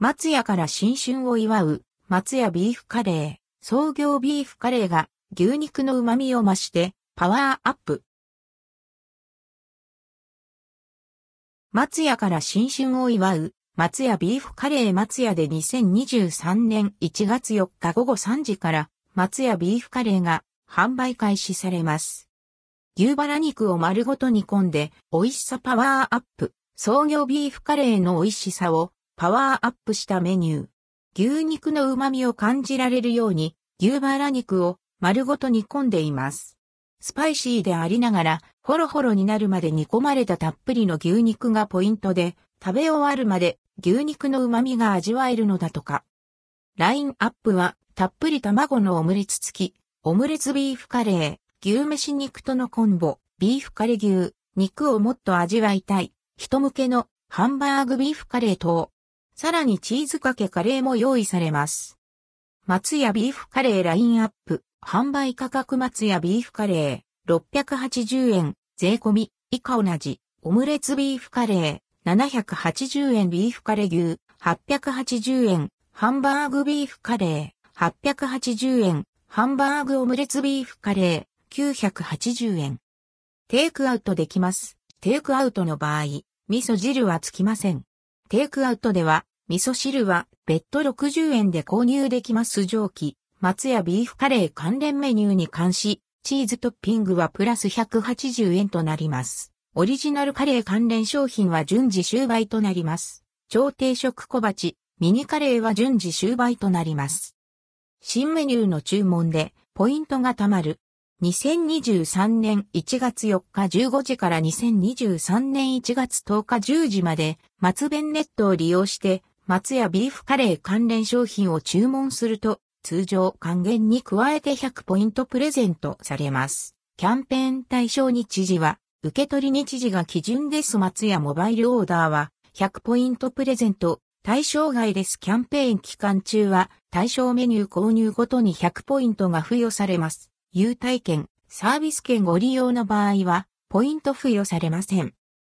松屋から新春を祝う松屋ビーフカレー、創業ビーフカレーが牛肉の旨味を増してパワーアップ。松屋から新春を祝う松屋ビーフカレー松屋で2023年1月4日午後3時から松屋ビーフカレーが販売開始されます。牛バラ肉を丸ごと煮込んで美味しさパワーアップ。創業ビーフカレーの美味しさをパワーアップしたメニュー。牛肉の旨味を感じられるように牛バラ肉を丸ごと煮込んでいます。スパイシーでありながら、ホロホロになるまで煮込まれたたっぷりの牛肉がポイントで、食べ終わるまで牛肉の旨味が味わえるのだとか。ラインアップは、たっぷり卵のオムレツ付き、オムレツビーフカレー、牛めしとのコンボ、ビーフカレー牛、肉をもっと味わいたい、人向けのハンバーグビーフカレー等。さらにチーズかけカレーも用意されます。松屋ビーフカレーラインアップ、販売価格松屋ビーフカレー、680円、税込み、以下同じ、オムレツビーフカレー、780円。ビーフカレー牛、880円、ハンバーグビーフカレー、880円、ハンバーグオムレツビーフカレー、980円。テイクアウトできます。テイクアウトの場合、味噌汁はつきません。テイクアウトでは、味噌汁は別途60円で購入できます蒸気、松屋ビーフカレー関連メニューに関し、チーズトッピングはプラス180円となります。オリジナルカレー関連商品は順次終売となります。超定食小鉢、ミニカレーは順次終売となります。新メニューの注文でポイントが貯まる。2023年1月4日15時から2023年1月10日10時まで松弁ネットを利用して松屋ビーフカレー関連商品を注文すると、通常還元に加えて100ポイントプレゼントされます。キャンペーン対象日時は、受け取り日時が基準です。松屋モバイルオーダーは、100ポイントプレゼント、対象外です。キャンペーン期間中は、対象メニュー購入ごとに100ポイントが付与されます。優待券、サービス券ご利用の場合は、ポイント付与されません。